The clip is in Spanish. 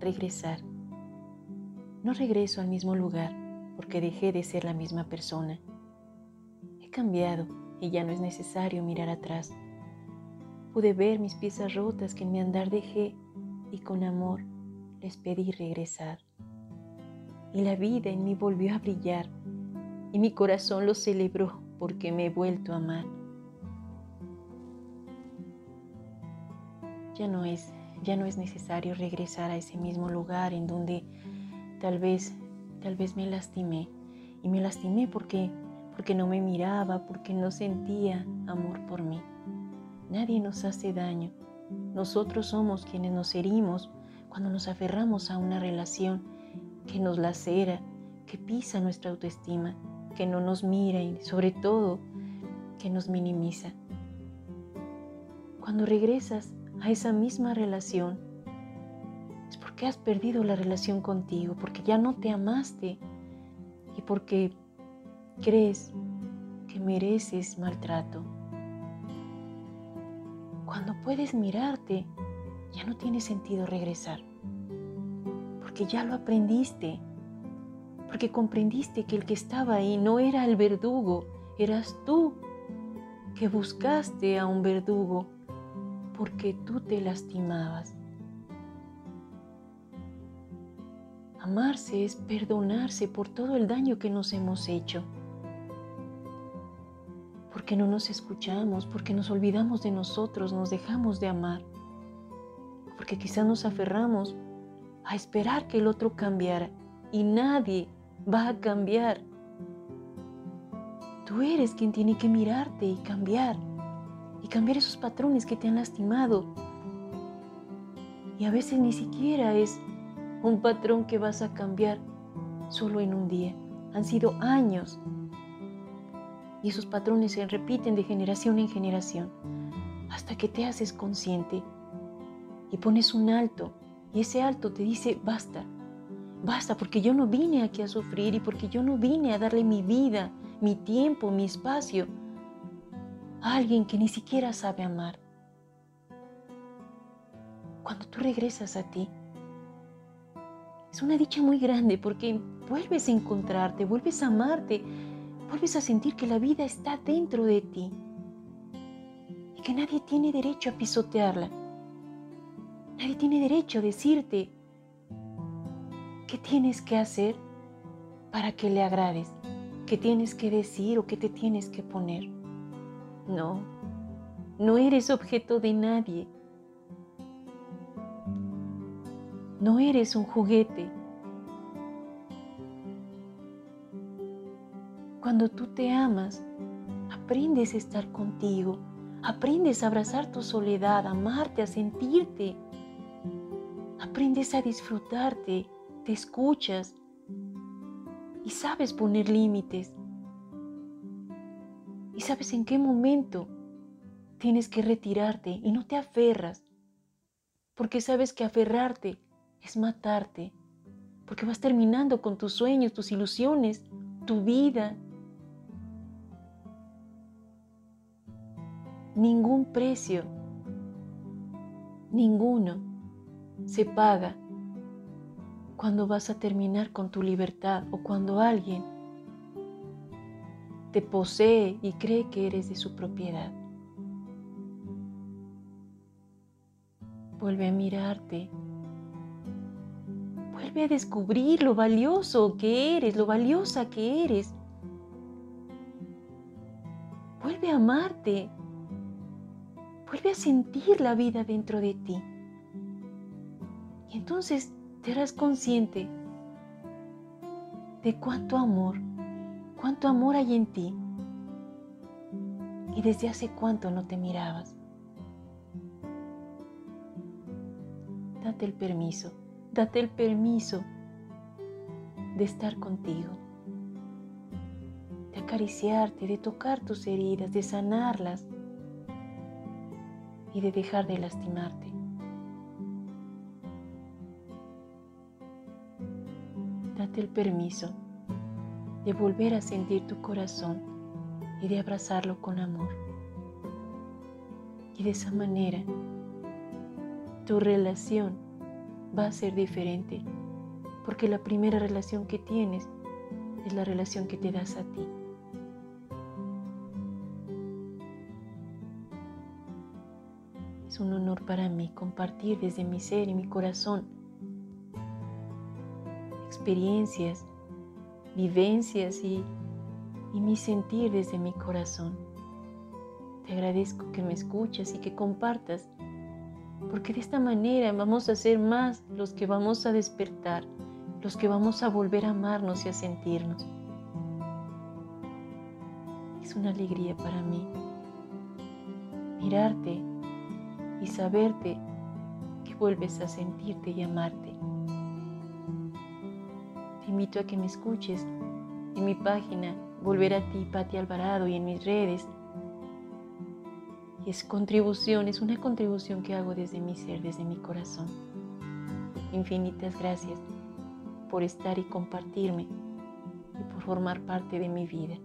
regresar. No regreso al mismo lugar porque dejé de ser la misma persona. He cambiado y ya no es necesario mirar atrás. Pude ver mis piezas rotas que en mi andar dejé y con amor les pedí regresar. Y la vida en mí volvió a brillar y mi corazón lo celebró porque me he vuelto a amar. Ya no es, ya no es necesario regresar a ese mismo lugar en donde tal vez, tal vez me lastimé y me lastimé porque porque no me miraba, porque no sentía amor por mí. Nadie nos hace daño. Nosotros somos quienes nos herimos cuando nos aferramos a una relación que nos lacera, que pisa nuestra autoestima, que no nos mira y sobre todo que nos minimiza. Cuando regresas a esa misma relación, es porque has perdido la relación contigo, porque ya no te amaste y porque crees que mereces maltrato. Cuando puedes mirarte, ya no tiene sentido regresar, porque ya lo aprendiste, porque comprendiste que el que estaba ahí no era el verdugo, eras tú que buscaste a un verdugo porque tú te lastimabas. Amarse es perdonarse por todo el daño que nos hemos hecho porque no nos escuchamos, porque nos olvidamos de nosotros, nos dejamos de amar, porque quizás nos aferramos a esperar que el otro cambiara y nadie va a cambiar. Tú eres quien tiene que mirarte y cambiar, cambiar esos patrones que te han lastimado. Y a veces ni siquiera es un patrón que vas a cambiar solo en un día. Han sido años y esos patrones se repiten de generación en generación hasta que te haces consciente y pones un alto y ese alto te dice basta, basta porque yo no vine aquí a sufrir y porque yo no vine a darle mi vida, mi tiempo, mi espacio a alguien que ni siquiera sabe amar. Cuando tú regresas a ti, es una dicha muy grande porque vuelves a encontrarte, vuelves a amarte, vuelves a sentir que la vida está dentro de ti y que nadie tiene derecho a pisotearla. Nadie tiene derecho a decirte qué tienes que hacer para que le agrades, qué tienes que decir o qué te tienes que poner. No, no eres objeto de nadie. No eres un juguete. Cuando tú te amas, aprendes a estar contigo, aprendes a abrazar tu soledad, a amarte, a sentirte, aprendes a disfrutarte, te escuchas. Y sabes poner límites. Y sabes en qué momento tienes que retirarte y no te aferras, porque sabes que aferrarte es matarte, porque vas terminando con tus sueños, tus ilusiones, tu vida, ningún precio, ninguno se paga cuando vas a terminar con tu libertad o cuando alguien te posee y cree que eres de su propiedad. Vuelve a mirarte. Vuelve a descubrir lo valioso que eres, lo valiosa que eres. Vuelve a amarte. Vuelve a sentir la vida dentro de ti. Y entonces te harás consciente de cuánto amor, cuánto amor hay en ti. Y desde hace cuánto no te mirabas. Date el permiso, date el permiso de estar contigo, de acariciarte, de tocar tus heridas, de sanarlas y de dejar de lastimarte. Date el permiso de volver a sentir tu corazón y de abrazarlo con amor. Y de esa manera tu relación va a ser diferente, porque la primera relación que tienes es la relación que te das a ti. Es un honor para mí compartir desde mi ser y mi corazón experiencias, vivencias y, y mi sentir desde mi corazón. Te agradezco que me escuches y que compartas, porque de esta manera vamos a ser más los que vamos a despertar, los que vamos a volver a amarnos y a sentirnos. Es una alegría para mí mirarte y saberte que vuelves a sentirte y amarte. Invito a que me escuches en mi página Volver a ti, Pati Alvarado, y en mis redes. Es contribución, es una contribución que hago desde mi ser, desde mi corazón. Infinitas gracias por estar y compartirme y por formar parte de mi vida.